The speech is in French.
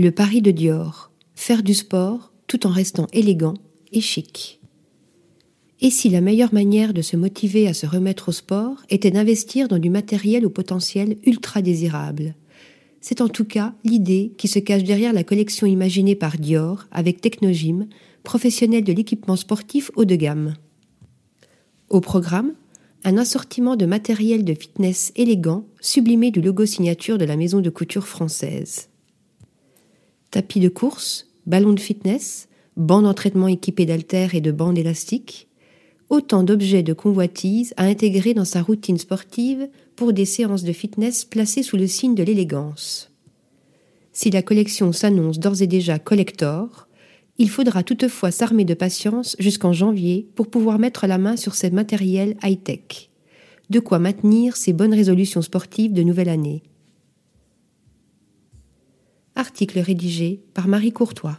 Le pari de Dior. Faire du sport tout en restant élégant et chic. Et si la meilleure manière de se motiver à se remettre au sport était d'investir dans du matériel au potentiel ultra désirable? C'est en tout cas l'idée qui se cache derrière la collection imaginée par Dior avec Technogym, professionnel de l'équipement sportif haut de gamme. Au programme, un assortiment de matériel de fitness élégant, sublimé du logo signature de la maison de couture française. Tapis de course, ballon de fitness, bancs d'entraînement équipés d'haltères et de bandes élastiques, autant d'objets de convoitise à intégrer dans sa routine sportive pour des séances de fitness placées sous le signe de l'élégance. Si la collection s'annonce d'ores et déjà collector, il faudra toutefois s'armer de patience jusqu'en janvier pour pouvoir mettre la main sur ces matériels high-tech. De quoi maintenir ses bonnes résolutions sportives de nouvelle année. Article rédigé par Marie Courtois.